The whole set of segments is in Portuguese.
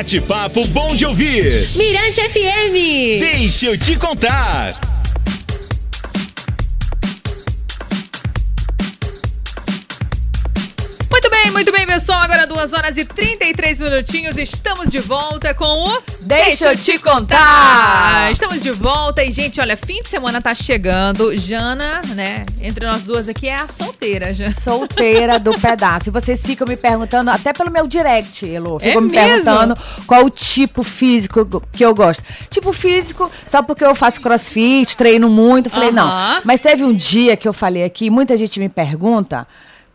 bate-papo bom de ouvir. Mirante FM. Deixa eu te contar. Pessoal. Agora 2 horas e 33 minutinhos. Estamos de volta com o Deixa eu te contar. Estamos de volta e, gente, olha, fim de semana tá chegando. Jana, né? Entre nós duas aqui é a solteira, Jana. Solteira do pedaço. E vocês ficam me perguntando, até pelo meu direct, Elo. É Ficam me mesmo? perguntando qual o tipo físico que eu gosto. Tipo físico, só porque eu faço crossfit, treino muito. Falei, Aham. não. Mas teve um dia que eu falei aqui, muita gente me pergunta.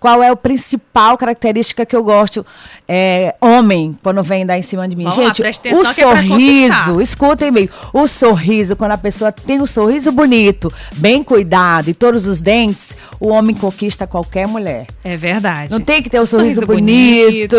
Qual é a principal característica que eu gosto? É, homem, quando vem dar em cima de mim. Vamos lá, Gente, atenção o é sorriso, conquistar. escutem bem. O sorriso, quando a pessoa tem um sorriso bonito, bem cuidado e todos os dentes, o homem conquista qualquer mulher. É verdade. Não tem que ter o sorriso, bonito.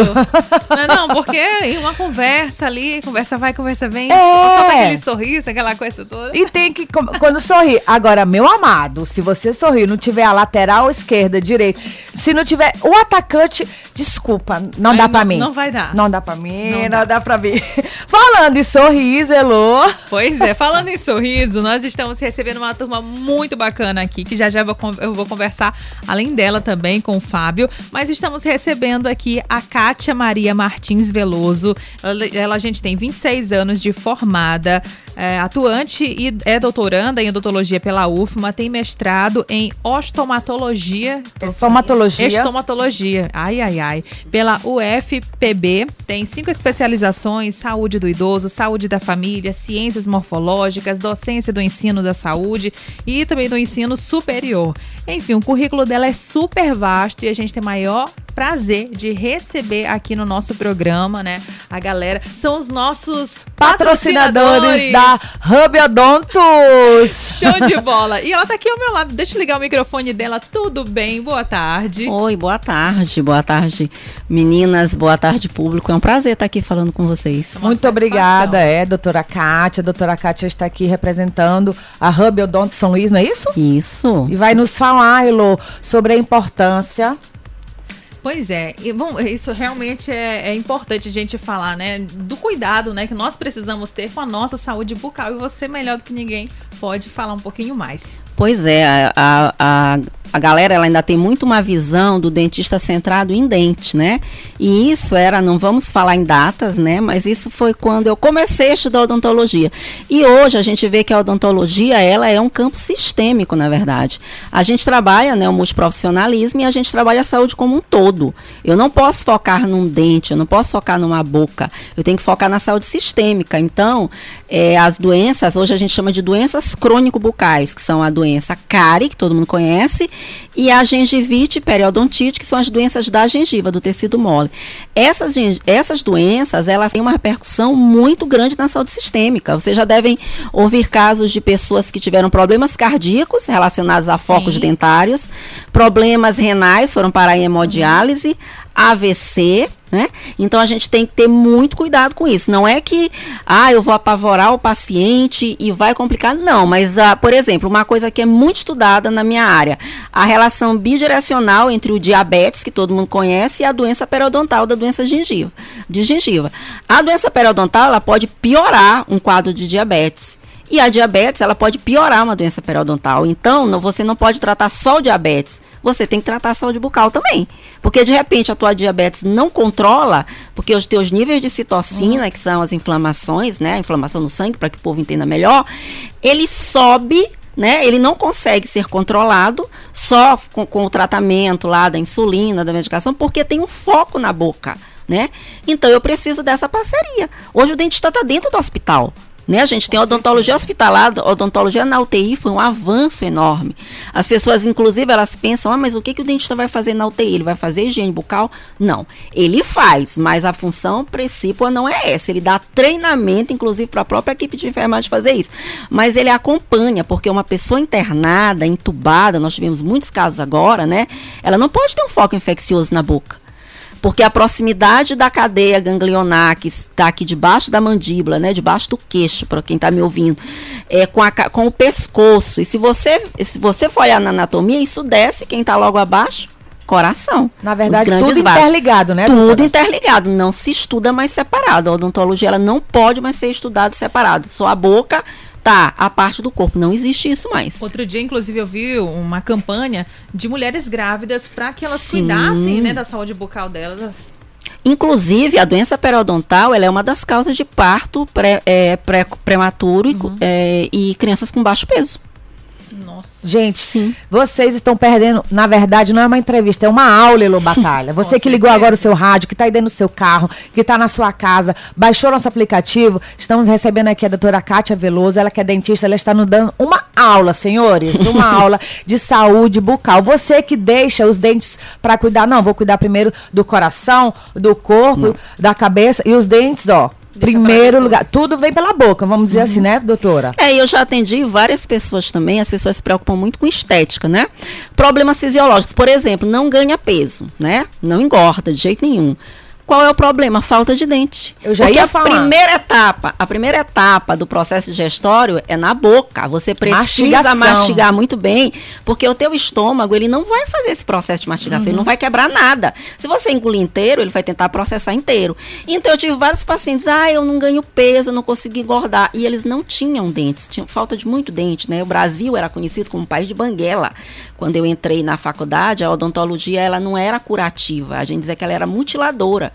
Não, é não, porque em uma conversa ali, conversa vai, conversa vem, É. só aquele sorriso, aquela coisa toda. E tem que, quando sorrir. Agora, meu amado, se você sorrir, não tiver a lateral esquerda, direita, se não tiver o atacante, desculpa, não dá pra não- mim. não vai dar. Não dá pra mim, Não não, dá. dá. pra mim. Falando em sorriso, Elô. Pois é, falando em sorriso, nós estamos recebendo uma turma muito bacana aqui, que já já eu vou, con- eu vou conversar, além dela também, com o Fábio, mas estamos recebendo aqui a Kátia Maria Martins Veloso. Ela, ela, a gente tem 26 anos de formada, é, atuante e é doutoranda em odontologia pela UFMA, tem mestrado em ostomatologia. Estomatologia. Estomatologia, ai, ai, ai. Pela UFPB, tem cinco especializações: saúde do idoso, saúde da família, ciências morfológicas, docência do ensino da saúde e também do ensino superior. Enfim, o currículo dela é super vasto e a gente tem maior prazer de receber aqui no nosso programa, né? A galera são os nossos Patrocinadores da Hub Odontos. Show de bola. E ela tá aqui ao meu lado. Deixa eu ligar o microfone dela. Tudo bem? Boa tarde. Oi, boa tarde, boa tarde, meninas, boa tarde, público. É um prazer estar aqui falando com vocês. Uma Muito satisfação. obrigada, é, doutora Kátia. A doutora Kátia está aqui representando a Hub Odonto São Luís, não é isso? Isso. E vai nos falar, Elô, sobre a importância Pois é, e, bom, isso realmente é, é importante a gente falar, né? Do cuidado, né? Que nós precisamos ter com a nossa saúde bucal. E você, melhor do que ninguém, pode falar um pouquinho mais. Pois é, a, a, a, galera ela ainda tem muito uma visão do dentista centrado em dente, né? E isso era, não vamos falar em datas, né? Mas isso foi quando eu comecei a estudar odontologia. E hoje a gente vê que a odontologia, ela é um campo sistêmico, na verdade. A gente trabalha, né, o multiprofissionalismo e a gente trabalha a saúde como um todo. Eu não posso focar num dente, eu não posso focar numa boca. Eu tenho que focar na saúde sistêmica. Então, é, as doenças, hoje a gente chama de doenças crônico-bucais, que são a doença cárie, que todo mundo conhece, e a gengivite e periodontite, que são as doenças da gengiva, do tecido mole. Essas, essas doenças, elas têm uma repercussão muito grande na saúde sistêmica. Vocês já devem ouvir casos de pessoas que tiveram problemas cardíacos relacionados a focos Sim. dentários, problemas renais, foram parar em hemodiálise, AVC, né? Então a gente tem que ter muito cuidado com isso. Não é que, ah, eu vou apavorar o paciente e vai complicar. Não, mas, ah, por exemplo, uma coisa que é muito estudada na minha área, a relação bidirecional entre o diabetes, que todo mundo conhece, e a doença periodontal da doença gengiva, de gengiva. A doença periodontal, ela pode piorar um quadro de diabetes. E a diabetes, ela pode piorar uma doença periodontal. Então, não- você não pode tratar só o diabetes. Você tem que tratar a saúde bucal também. Porque, de repente, a tua diabetes não controla, porque os teus níveis de citocina, que são as inflamações, né? A inflamação no sangue, para que o povo entenda melhor, ele sobe né? Ele não consegue ser controlado só com, com o tratamento lá da insulina, da medicação, porque tem um foco na boca, né? Então eu preciso dessa parceria. Hoje o dentista está dentro do hospital. Né? A gente tem odontologia hospitalar, odontologia na UTI foi um avanço enorme. As pessoas, inclusive, elas pensam, ah, mas o que, que o dentista vai fazer na UTI? Ele vai fazer higiene bucal? Não. Ele faz, mas a função principal não é essa. Ele dá treinamento, inclusive, para a própria equipe de enfermagem fazer isso. Mas ele acompanha, porque uma pessoa internada, entubada, nós tivemos muitos casos agora, né? Ela não pode ter um foco infeccioso na boca. Porque a proximidade da cadeia ganglionar, que está aqui debaixo da mandíbula, né, debaixo do queixo, para quem está me ouvindo, é com, a, com o pescoço. E se você, se você for olhar na anatomia, isso desce, quem está logo abaixo, coração. Na verdade, tudo vasos. interligado, né? Tudo doutora? interligado, não se estuda mais separado. A odontologia ela não pode mais ser estudada separado. Só a boca tá a parte do corpo. Não existe isso mais. Outro dia, inclusive, eu vi uma campanha de mulheres grávidas para que elas Sim. cuidassem né, da saúde bucal delas. Inclusive, a doença periodontal ela é uma das causas de parto pré- é, pré- prematuro e Uhum. co- é, e, crianças com baixo peso. Nossa. Gente, Sim. vocês estão perdendo. Na verdade, não é uma entrevista, é uma aula, Elô Batalha. Você que ligou agora o seu rádio, que está aí dentro do seu carro, que está na sua casa, baixou nosso aplicativo. Estamos recebendo aqui a doutora Kátia Veloso, ela que é dentista, ela está nos dando uma aula, senhores. Uma aula de saúde bucal. Você que deixa os dentes para cuidar, não, vou cuidar primeiro do coração, do corpo, da cabeça e os dentes, ó. Primeiro lugar. Tudo vem pela boca, vamos dizer assim, né, doutora? É, e eu já atendi várias pessoas também, as pessoas se preocupam muito com estética, né? Problemas fisiológicos, por exemplo, não ganha peso, né? Não engorda de jeito nenhum. Qual é o problema? Falta de dente. Eu já Porque ia a falar. primeira etapa, a primeira etapa do processo digestório é na boca. Você precisa Mastigação. mastigar muito bem, porque o teu estômago, ele não vai fazer esse processo de mastigação, ele não vai quebrar nada. Se você engolir inteiro, ele vai tentar processar inteiro. Então eu tive vários pacientes, ah, eu não ganho peso, eu não consigo engordar, e eles não tinham dentes, tinham falta de muito dente, né? O Brasil era conhecido como país de banguela. Quando eu entrei na faculdade, a odontologia ela não era curativa, a gente dizia que ela era mutiladora.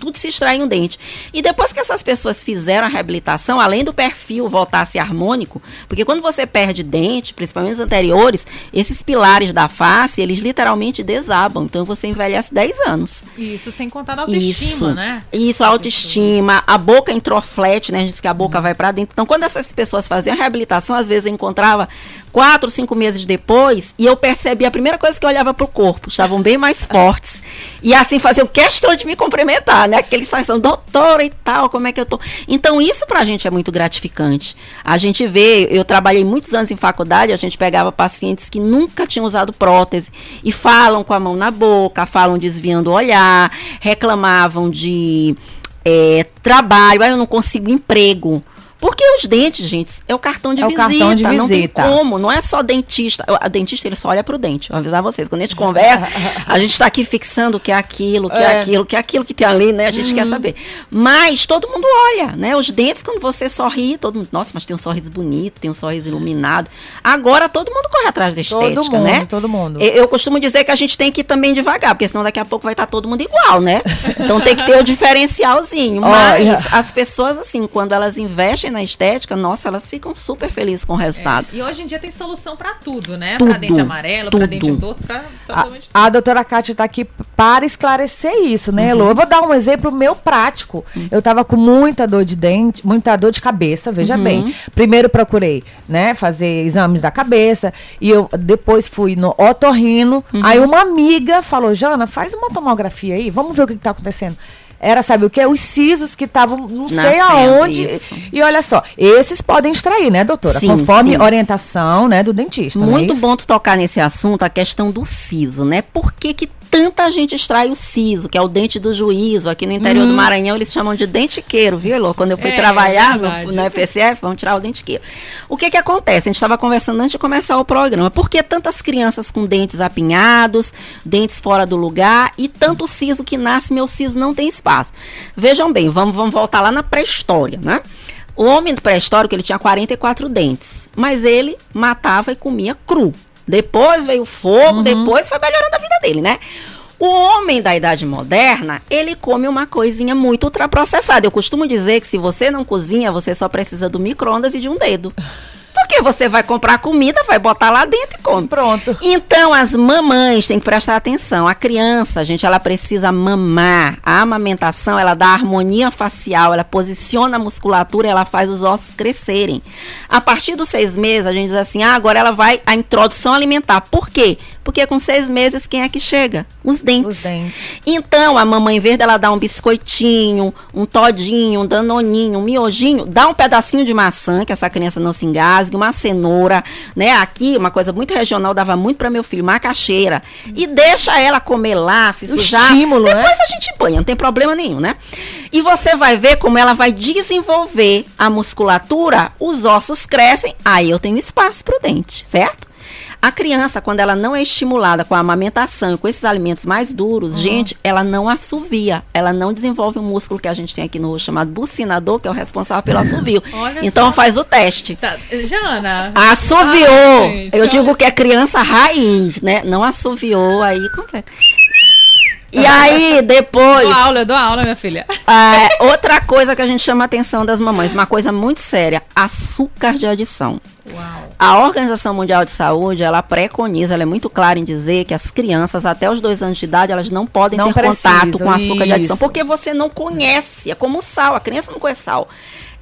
Tudo se extrai um dente. E depois que essas pessoas fizeram a reabilitação, além do perfil voltar a ser harmônico, porque quando você perde dente, principalmente os anteriores, esses pilares da face, eles literalmente desabam. Então você envelhece 10 anos. Isso sem contar da autoestima, Isso, né? isso, a autoestima, a boca introflete, né? A gente diz que a boca vai para dentro. Então, quando essas pessoas faziam a reabilitação, às vezes eu encontrava quatro, cinco meses depois e eu percebia a primeira coisa que eu olhava pro corpo, estavam bem mais fortes. E assim faziam questão de me cumprimentar, né? Aqueles são doutora e tal, como é que eu tô? Então, isso pra gente é muito gratificante. A gente vê, eu trabalhei muitos anos em faculdade, a gente pegava pacientes que nunca tinham usado prótese e falam com a mão na boca, falam desviando o olhar, reclamavam de é, trabalho, aí eu não consigo emprego. Porque os dentes, gente, é o cartão de É o visita. cartão de Não tem visita. como, não é só dentista. O- dentista, ele só olha pro dente. Vou avisar vocês. Quando a gente conversa, a gente está aqui fixando o que é aquilo, o que é, É. aquilo, o que é aquilo que tem ali, né? A gente quer saber. Mas todo mundo olha, né? Os dentes, quando você sorri, todo mundo, nossa, mas tem um sorriso bonito, tem um sorriso iluminado. Agora todo mundo corre atrás da estética, todo mundo, né? todo mundo. Eu, eu costumo dizer que a gente tem que ir também devagar, porque senão daqui a pouco vai estar todo mundo igual, né? Então tem que ter o diferencialzinho. Mas Olha. as pessoas, assim, quando elas investem na estética, nossa, elas ficam super felizes com o resultado. E hoje em dia tem solução pra tudo, né? Tudo, pra dente amarelo, pra tudo. dente torto, pra A, absolutamente a doutora Kátia está aqui para esclarecer isso, né, Elô? Eu vou dar um exemplo meu prático. Eu estava com muita dor de dente, muita dor de cabeça, veja bem. Primeiro procurei, né, fazer exames da cabeça e eu depois fui no otorrino. Aí uma amiga falou: "Jana, faz uma tomografia aí, vamos ver o que está acontecendo". Era, sabe o que? Os sisos que estavam não sei Nascendo, aonde. isso. E olha só, esses podem extrair, né, doutora? Sim, Conforme sim. orientação, né, do dentista. é Muito isso? bom tu tocar nesse assunto, a questão do siso, né? Por que, que tanta gente extrai o siso, que é o dente do juízo? Aqui no interior do Maranhão eles chamam de dentiqueiro, viu, Elô? Quando eu fui É, trabalhar no, verdade. no FSF, vamos tirar o dentiqueiro. O que que acontece? A gente estava conversando antes de começar o programa. Por que tantas crianças com dentes apinhados, dentes fora do lugar e tanto siso que nasce, meu siso não tem espaço? Vejam bem, vamos, vamos voltar lá na pré-história, né? O homem pré-histórico, ele tinha 44 dentes, mas ele matava e comia cru. Depois veio o fogo, depois foi melhorando a vida dele, né? O homem da idade moderna, ele come uma coisinha muito ultraprocessada. Eu costumo dizer que se você não cozinha, você só precisa do micro-ondas e de um dedo. Porque você vai comprar comida, vai botar lá dentro e come. Pronto. Então, as mamães têm que prestar atenção. A criança, gente, ela precisa mamar. A amamentação, ela dá harmonia facial, ela posiciona a musculatura, ela faz os ossos crescerem. A partir dos seis meses, a gente diz assim, ah, agora ela vai a introdução alimentar. Por quê? Porque com seis meses, quem é que chega? Os dentes. Os dentes. Então, a mamãe, em vez dela dar um biscoitinho, um todinho, um danoninho, um miojinho, dá um pedacinho de maçã, que essa criança não se engasgue, uma cenoura, né? Aqui, uma coisa muito regional, dava muito para meu filho, macaxeira. E deixa ela comer lá, se Um sujar. estímulo, né? Depois a gente banha, não tem problema nenhum, né? E você vai ver como ela vai desenvolver a musculatura, os ossos crescem, aí eu tenho espaço pro dente, certo? A criança, quando ela não é estimulada com a amamentação e com esses alimentos mais duros, gente, ela não assovia, ela não desenvolve um músculo que a gente tem aqui no chamado bucinador, que é o responsável pelo assovio. Olha então só. faz o teste. Tá, Jana. Assoviou. Ai, eu digo que é criança raiz, né? Não assoviou aí completa. E aí, depois. Dou aula, eu dou aula, minha filha. É, outra coisa que a gente chama a atenção das mamães, uma coisa muito séria, açúcar de adição. Uau. A Organização Mundial de Saúde, ela preconiza, ela é muito clara em dizer que as crianças até os dois anos de idade, elas não podem Não ter contato precisam, com açúcar de adição, isso. porque você não conhece, é como sal, a criança não conhece sal.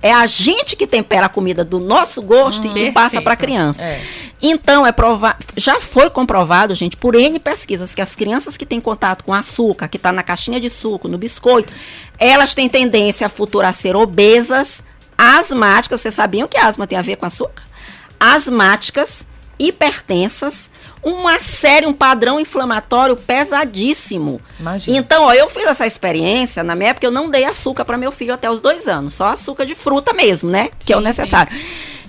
É a gente que tempera a comida do nosso gosto e que passa para a perfeito. criança. É. Então, é prova já foi comprovado, gente, por N pesquisas, que as crianças que têm contato com açúcar, que está na caixinha de suco, no biscoito, elas têm tendência a futuro a ser obesas, asmáticas. Vocês sabiam que asma tem a ver com açúcar? Asmáticas, hipertensas, uma série, um padrão inflamatório pesadíssimo. Imagina. Então, ó, eu fiz essa experiência, na minha época eu não dei açúcar para meu filho até os dois anos, só açúcar de fruta mesmo, né? Que é o Sim, necessário.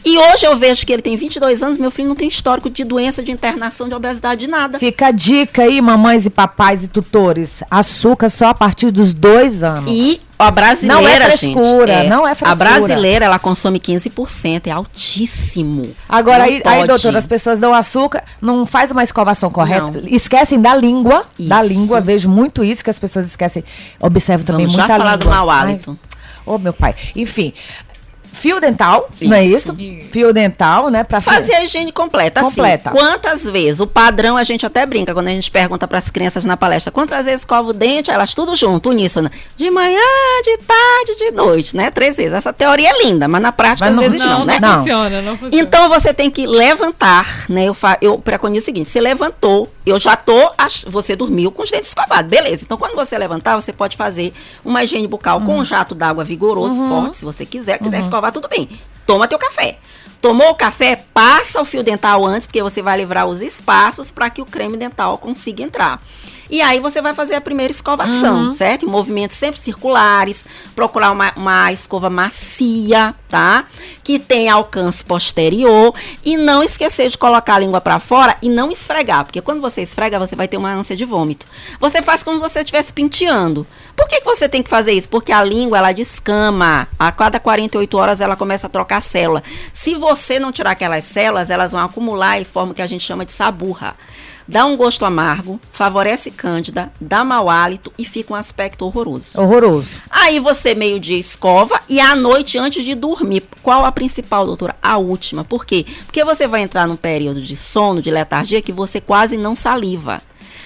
E hoje eu vejo que ele tem 22 anos, meu filho não tem histórico de doença, de internação, de obesidade, de nada. Fica a dica aí, mamães e papais e tutores. Açúcar só a partir dos dois anos. E a brasileira, Não é gente, frescura, não é A frescura. brasileira, ela consome 15%, é altíssimo. Agora, aí, aí, doutora, as pessoas dão açúcar, não faz uma escovação correta, Não. esquecem da língua, da Isso. língua, vejo muito isso, que as pessoas esquecem. Observo também Vamos já muita falar língua. do mau hálito. Ai, Ô, meu pai. Enfim, fio dental, não é Isso. isso? Fio dental, né, pra Fazer a higiene completa. Assim, Completa. quantas vezes? O padrão a gente até brinca quando a gente pergunta para as crianças na palestra quantas vezes escova o dente, elas tudo junto, uníssono. De manhã, de tarde, de noite, né? Três vezes. Essa teoria é linda, mas na prática Mas às não- vezes não, não, né? Não. funciona, não funciona. Então você tem que levantar, né? Eu, fa eu preconizo o seguinte: você levantou, eu já tô. Você dormiu com os dentes escovados, beleza. Então, quando você levantar, você pode fazer uma higiene bucal com um jato d'água vigoroso, forte, se você quiser. Quiser escovar, tudo bem. Toma teu café. Tomou o café, passa o fio dental antes, porque você vai livrar os espaços para que o creme dental consiga entrar. E aí você vai fazer a primeira escovação, certo? Em movimentos sempre circulares, procurar uma, uma escova macia, tá? Que tenha alcance posterior e não esquecer de colocar a língua para fora e não esfregar, porque quando você esfrega, você vai ter uma ânsia de vômito. Você faz como se você estivesse penteando. Por que, que você tem que fazer isso? Porque a língua, ela descama. A cada 48 horas ela começa a trocar célula. Se você não tirar aquelas células, elas vão acumular e formam o que a gente chama de saburra. Dá um gosto amargo, favorece cândida, dá mau hálito e fica um aspecto horroroso. Horroroso. Aí você meio-dia escova e à noite antes de dormir. Qual a principal, doutora? A última. Por quê? Porque você vai entrar num período de sono, de letargia, que você quase não saliva.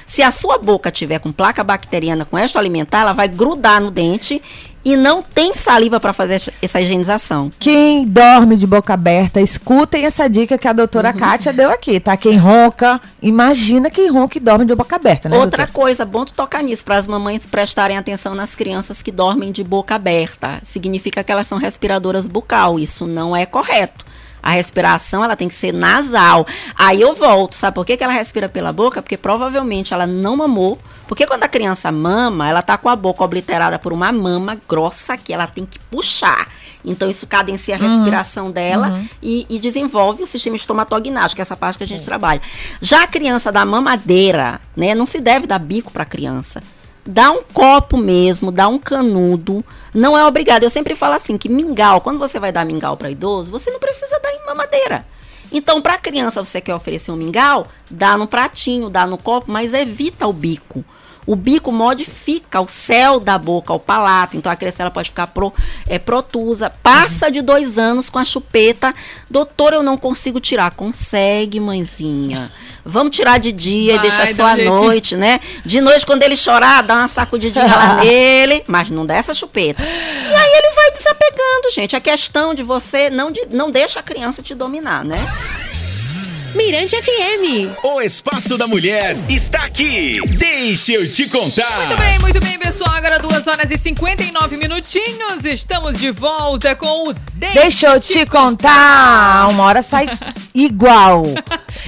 Se a sua boca tiver com placa bacteriana com esta alimentar, ela vai grudar no dente e não tem saliva para fazer essa- higienização. Quem dorme de boca aberta, escutem essa dica que a doutora Uhum. Kátia deu aqui, tá? Quem ronca, imagina quem ronca e dorme de boca aberta, né? Outra doutora? coisa, bom tu tocar nisso, para as mamães prestarem atenção nas crianças que dormem de boca aberta. Significa que elas são respiradoras bucal. Isso não é correto. A respiração ela tem que ser nasal. Aí eu volto, sabe por que, que ela respira pela boca? Porque provavelmente ela não mamou. Porque quando a criança mama, ela tá com a boca obliterada por uma mama grossa que ela tem que puxar. Então isso cadencia a respiração dela e, e desenvolve o sistema estomatognático, que é essa parte que a gente trabalha. Já a criança da mamadeira, né, não se deve dar bico para criança. Dá um copo mesmo, dá um canudo. Não é obrigado. Eu sempre falo assim que mingau, quando você vai dar mingau para idoso, você não precisa dar em mamadeira. Então, para criança, você quer oferecer um mingau, dá no pratinho, dá no copo, mas evita o bico. O bico modifica o céu da boca, o palato. Então a criança ela pode ficar pro, é, protusa. Passa de dois anos com a chupeta. Doutor, eu não consigo tirar. Consegue, mãezinha. Vamos tirar de dia Vai, e deixar só à noite, né? De noite, quando ele chorar, dá uma sacudidinha lá nele, mas não dá essa chupeta. E aí ele vai desapegando, gente. A questão de você não, de, não deixa a criança te dominar, né? Mirante FM. O Espaço da Mulher está aqui. Deixa eu te contar. Muito bem, muito bem, pessoal. Agora 2 horas e 59 minutinhos. Estamos de volta com o Deixa eu te contar. Uma hora sai igual.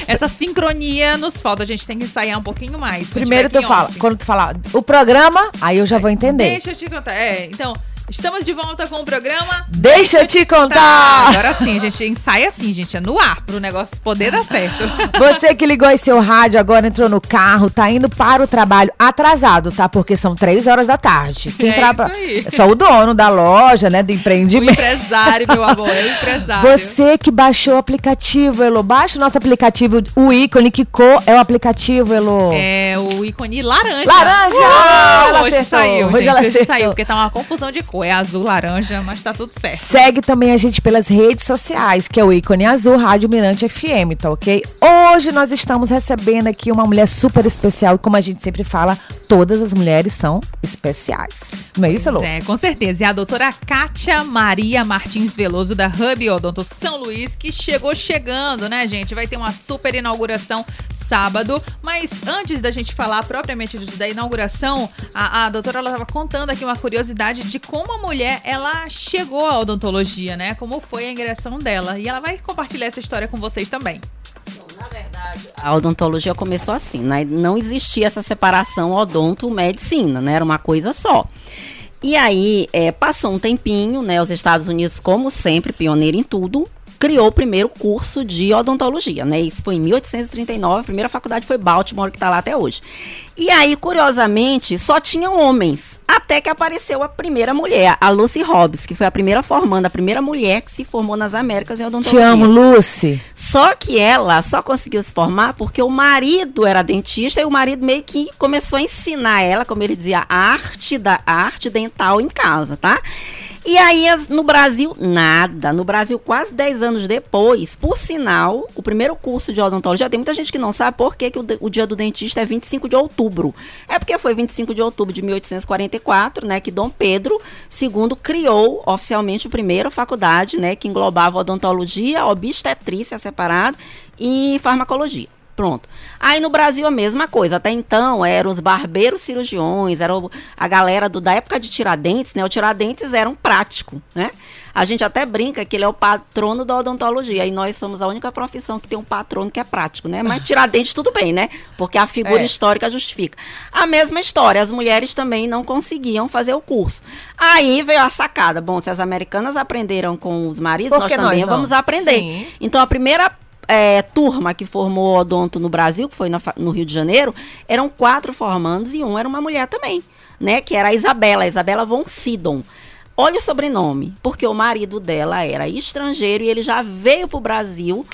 Essa sincronia nos falta. A gente tem que ensaiar um pouquinho mais. Primeiro tu fala, ontem. quando tu falar o programa, aí eu já vou entender. Deixa eu te contar. É, então, Estamos de volta com o programa. Deixa eu te contar! agora sim, gente ensaia assim, gente, é no ar, pro negócio poder dar certo. Você que ligou aí seu rádio, agora entrou no carro, tá indo para o trabalho atrasado, tá? Porque são três horas da tarde. Quem É traba- isso aí. É Só o dono da loja, né? Do O empreendimento. empresário, meu amor, é o empresário. Você que baixou o aplicativo, Elo, baixa o nosso aplicativo, o ícone que cor é o aplicativo, Elo. É o ícone laranja. Laranja! Uh, Ela hoje acertou, saiu, hoje gente, ela hoje acertou. saiu, porque tá uma confusão de cor. É azul, laranja, mas tá tudo certo. Segue também a gente pelas redes sociais, que é o ícone azul Rádio Mirante FM, tá ok? Hoje nós estamos recebendo aqui uma mulher super especial e como a gente sempre fala, todas as mulheres são especiais. Não é isso, Elo? É, com certeza. E a doutora Kátia Maria Martins Veloso, da Hub Odonto São Luís, que chegou chegando, né, gente? Vai ter uma super inauguração sábado. Mas antes da gente falar propriamente da inauguração, a, a doutora ela estava contando aqui uma curiosidade de como a mulher ela chegou à odontologia, né? Como foi a ingressão dela. E ela vai compartilhar essa história com vocês também. Na verdade, a odontologia começou assim, né? Não existia essa separação odonto-medicina, né? Era uma coisa só. E aí, é, passou um tempinho, né? Os Estados Unidos, como sempre, pioneiro em tudo, criou o primeiro curso de odontologia, né? Isso foi em 1839, a primeira faculdade foi Baltimore, que está lá até hoje. E aí, curiosamente, só tinham homens, até que apareceu a primeira mulher, a Lucy Hobbs, que foi a primeira formanda, a primeira mulher que se formou nas Américas em Te odontologia. amo, Lucy. Só que ela só conseguiu se formar porque o marido era dentista e o marido meio que começou a ensinar ela, como ele dizia, a arte da a arte dental em casa, tá? E aí, no Brasil, nada. No Brasil, quase 10 anos depois, por sinal, o primeiro curso de odontologia, tem muita gente que não sabe por que, que o, o dia do dentista é 25 de outubro. É porque foi 25 de outubro de 1844, né, que Dom Pedro II criou oficialmente a primeira faculdade, né, que englobava odontologia, obstetrícia separado e farmacologia. Pronto. Aí no Brasil a mesma coisa. Até então eram os barbeiros cirurgiões, era a galera do, da época de Tiradentes, né? O Tiradentes era um prático, né? A gente até brinca que ele é o patrono da odontologia. E nós somos a única profissão que tem um patrono que é prático, né? Mas Tiradentes tudo bem, né? Porque a figura É. histórica justifica. A mesma história, as mulheres também não conseguiam fazer o curso. Aí veio a sacada. Bom, se as americanas aprenderam com os maridos, nós também vamos aprender. Sim. Então, a primeira é, turma que formou odonto no Brasil, que foi na no Rio de Janeiro, eram quatro formandos e um era uma mulher também, né? Que era a Isabela, a Isabela von Sidon. Olha o sobrenome, porque o marido dela era estrangeiro e ele já veio para o Brasil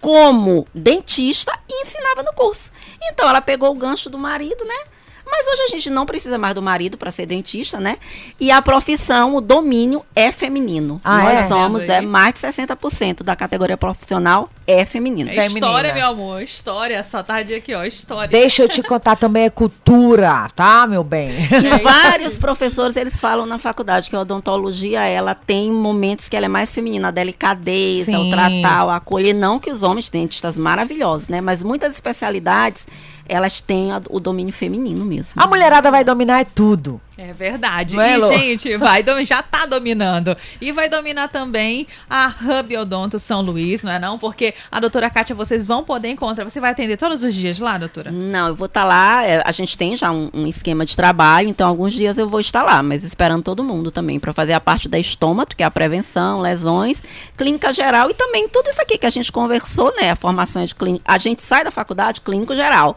como dentista e ensinava no curso. Então ela pegou o gancho do marido, né? Mas hoje a gente não precisa mais do marido para ser dentista, né? E a profissão, o domínio é feminino. Ah, Nós é? somos é mais de 60% da categoria profissional é feminino. É Feminina. história, meu amor. História. Essa tarde aqui, ó. História. Deixa eu te contar também é cultura, tá, meu bem? E vários professores eles falam na faculdade que a odontologia ela tem momentos que ela é mais feminina, a delicadeza, Sim. o tratar, o acolher, não que os homens dentistas maravilhosos, né? Mas muitas especialidades elas têm a- o domínio feminino mesmo. A mulherada vai dominar é tudo. É verdade. É, e, gente, vai já tá dominando. E vai dominar também a Hub Odonto São Luís, não é não? Porque a doutora Kátia, vocês vão poder encontrar. Você vai atender todos os dias lá, doutora? Não, eu vou estar lá. é, a gente tem já um, um esquema de trabalho, então alguns dias eu vou estar lá, mas esperando todo mundo também para fazer a parte da estômago, que é a prevenção, lesões, clínica geral e também tudo isso aqui que a gente conversou, né? A formação de clínica. A gente sai da faculdade clínico geral.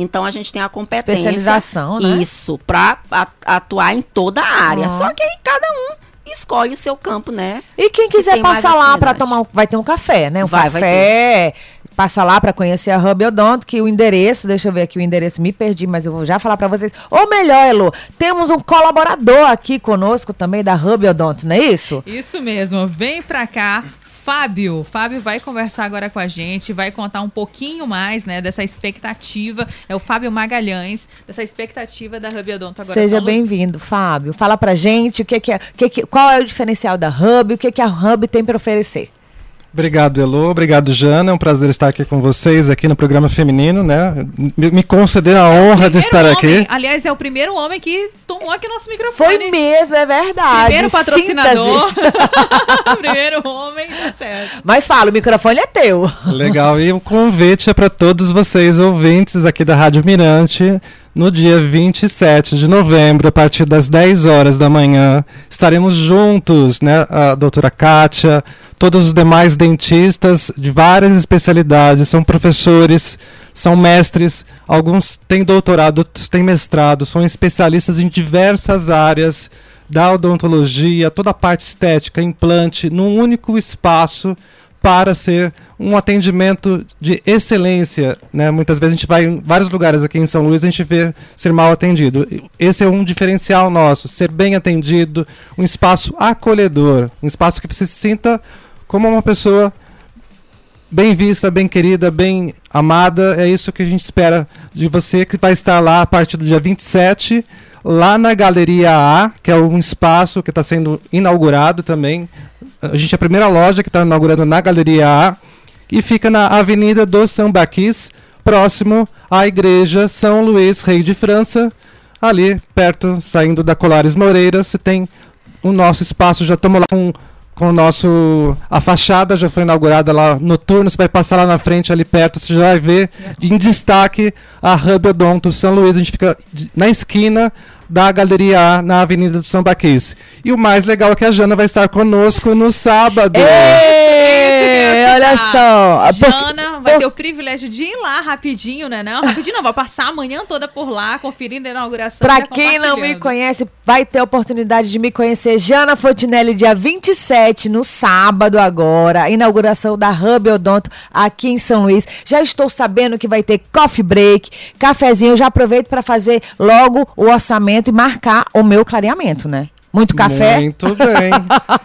Então a gente tem a competência. Especialização, né? Isso, para atuar em toda a área. Uhum. Só que aí cada um escolhe o seu campo, né? E quem quiser mais passar lá para tomar um, vai ter um café, né? Um Vai, vai café. Passa lá para conhecer a Hub Odonto, que o endereço, deixa eu ver aqui o endereço, me perdi, mas eu vou já falar para vocês. Ou melhor, Elo, temos um colaborador aqui conosco também da Hub Odonto, não é isso? Isso mesmo. Vem pra cá. Fábio, Fábio vai conversar agora com a gente, vai contar um pouquinho mais, né, dessa expectativa. É o Fábio Magalhães, dessa expectativa da Hub Odonto agora. Seja bem-vindo, Fábio. Fala pra gente o que que é, o que que, qual é o diferencial da Hub, o que que a Hub tem para oferecer. Obrigado, Elo. Obrigado, Jana. É um prazer estar aqui com vocês aqui no programa feminino, né? Me, me conceder a honra de Primeiro estar homem, aqui. Aliás, é o primeiro homem que tomou aqui nosso microfone. Foi mesmo, é verdade. Primeiro patrocinador. Primeiro homem, tá certo. Mas fala, o microfone é teu. Legal. E o convite é para todos vocês, ouvintes aqui da Rádio Mirante, no dia 27 de novembro, a partir das 10 horas da manhã, estaremos juntos, né? A doutora Kátia, todos os demais dentistas de várias especialidades, são professores, são mestres, alguns têm doutorado, outros têm mestrado, são especialistas em diversas áreas da odontologia, toda a parte estética, implante, num único espaço para ser um atendimento de excelência. Né? Muitas vezes a gente vai em vários lugares aqui em São Luís a gente vê ser mal atendido. Esse é um diferencial nosso, ser bem atendido, um espaço acolhedor, um espaço que você se sinta como uma pessoa bem vista, bem querida, bem amada. É isso que a gente espera de você que vai estar lá a partir do dia 27 lá na Galeria A, que é um espaço que está sendo inaugurado também. A gente é a primeira loja que está inaugurando na Galeria A e fica na Avenida dos Sambaquis, próximo à Igreja São Luís Rei de França, ali perto, saindo da Colares Moreira, você tem o nosso espaço, já estamos lá com com o nosso. A fachada já foi inaugurada lá noturno. Você vai passar lá na frente, ali perto, você já vai ver em destaque a Hub Odonto São Luís. A gente fica na esquina da Galeria A, na Avenida do São Baquês. E o mais legal é que a Jana vai estar conosco no sábado. Ei, olha só. Jana vai ter o privilégio de ir lá rapidinho, né? Não, rapidinho não, vai passar a manhã toda por lá, conferindo a inauguração. Pra quem não me conhece, vai ter a oportunidade de me conhecer. Jana Fontinelli, dia 27, no sábado agora, inauguração da Hub Odonto aqui em São Luís. Já estou sabendo que vai ter coffee break, cafezinho. Eu já aproveito para fazer logo o orçamento e marcar o meu clareamento, né? Muito café? Muito bem.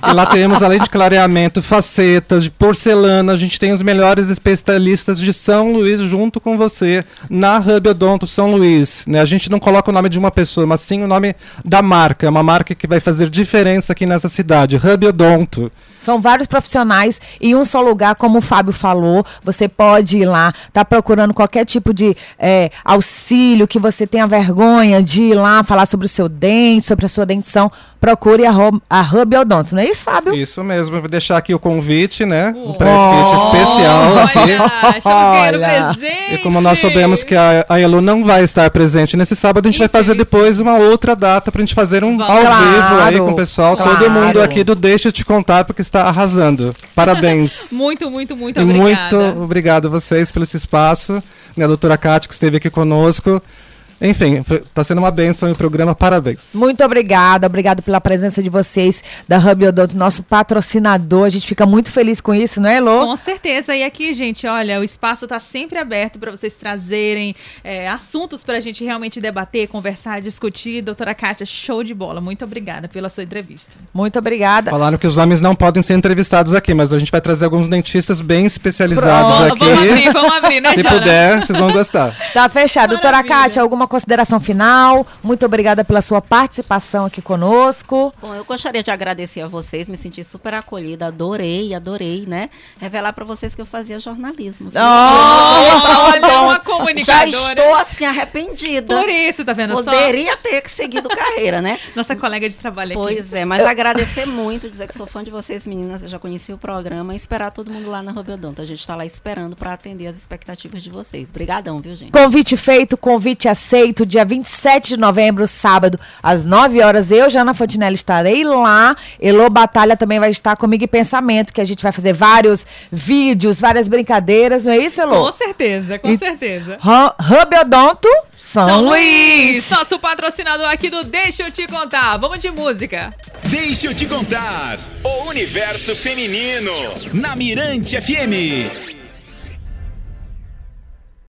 e lá teremos, além de clareamento, facetas, de porcelana. A gente tem os melhores especialistas de São Luís junto com você na Hub Odonto São Luís. Né? A gente não coloca o nome de uma pessoa, mas sim o nome da marca. É uma marca que vai fazer diferença aqui nessa cidade. Hub Odonto. São vários profissionais em um só lugar, como o Fábio falou. Você pode ir lá, tá procurando qualquer tipo de é, auxílio, que você tenha vergonha de ir lá falar sobre o seu dente, sobre a sua dentição. Procure a, a Hub Odonto, não é isso, Fábio? Isso mesmo. vou deixar aqui o convite, né? Um press kit especial aqui. Olha, estamos ganhando presente. E como nós sabemos que a, a Elu não vai estar presente nesse sábado, a gente vai fazer depois uma outra data pra gente fazer um Vamos. ao claro, vivo aí com o pessoal. Claro. Todo mundo aqui do Deixa Eu Te Contar, porque está arrasando. Parabéns. muito, muito, muito e obrigada. Muito obrigado a vocês pelo esse espaço. Né, a doutora Cátia, que esteve aqui conosco. Enfim, está sendo uma benção o programa, parabéns. Muito obrigada, obrigado pela presença de vocês da Hub Odonto, nosso patrocinador. A gente fica muito feliz com isso, não é, Lô? Com certeza. E aqui, gente, olha, o espaço está sempre aberto para vocês trazerem é, assuntos para a gente realmente debater, conversar, discutir. Doutora Kátia, show de bola. Muito obrigada pela sua entrevista. Muito obrigada. Falaram que os homens não podem ser entrevistados aqui, mas a gente vai trazer alguns dentistas bem especializados Pronto, aqui. Vamos abrir, vamos abrir, né, Se Jana? puder, vocês vão gostar. Tá fechado. Maravilha. Doutora Kátia, alguma consideração final. Muito obrigada pela sua participação aqui conosco. Bom, eu gostaria de agradecer a vocês, me senti super acolhida, adorei, adorei, né? Revelar para vocês que eu fazia jornalismo. Oh, olha, uma comunicadora. Já estou assim arrependida. Por isso, tá vendo? Poderia Só... ter seguido carreira, né? Nossa colega de trabalho aqui. Pois é, mas agradecer muito, dizer que sou fã de vocês, meninas, eu já conheci o programa e esperar todo mundo lá na Rubiodonta. A gente está lá esperando para atender as expectativas de vocês. Obrigadão, viu, gente? Convite feito, convite aceito, dia dia 27 de novembro, sábado, às 9 horas. Eu, Jana Fontinelli, estarei lá. Elo Batalha também vai estar comigo em pensamento, que a gente vai fazer vários vídeos, várias brincadeiras, não é isso, Elo? Com certeza, com e... certeza. Hub Odonto, São, São Luís. Luís. Nosso patrocinador aqui do Deixa Eu Te Contar. Vamos de música. Deixa Eu Te Contar. O universo feminino. Na Mirante FM.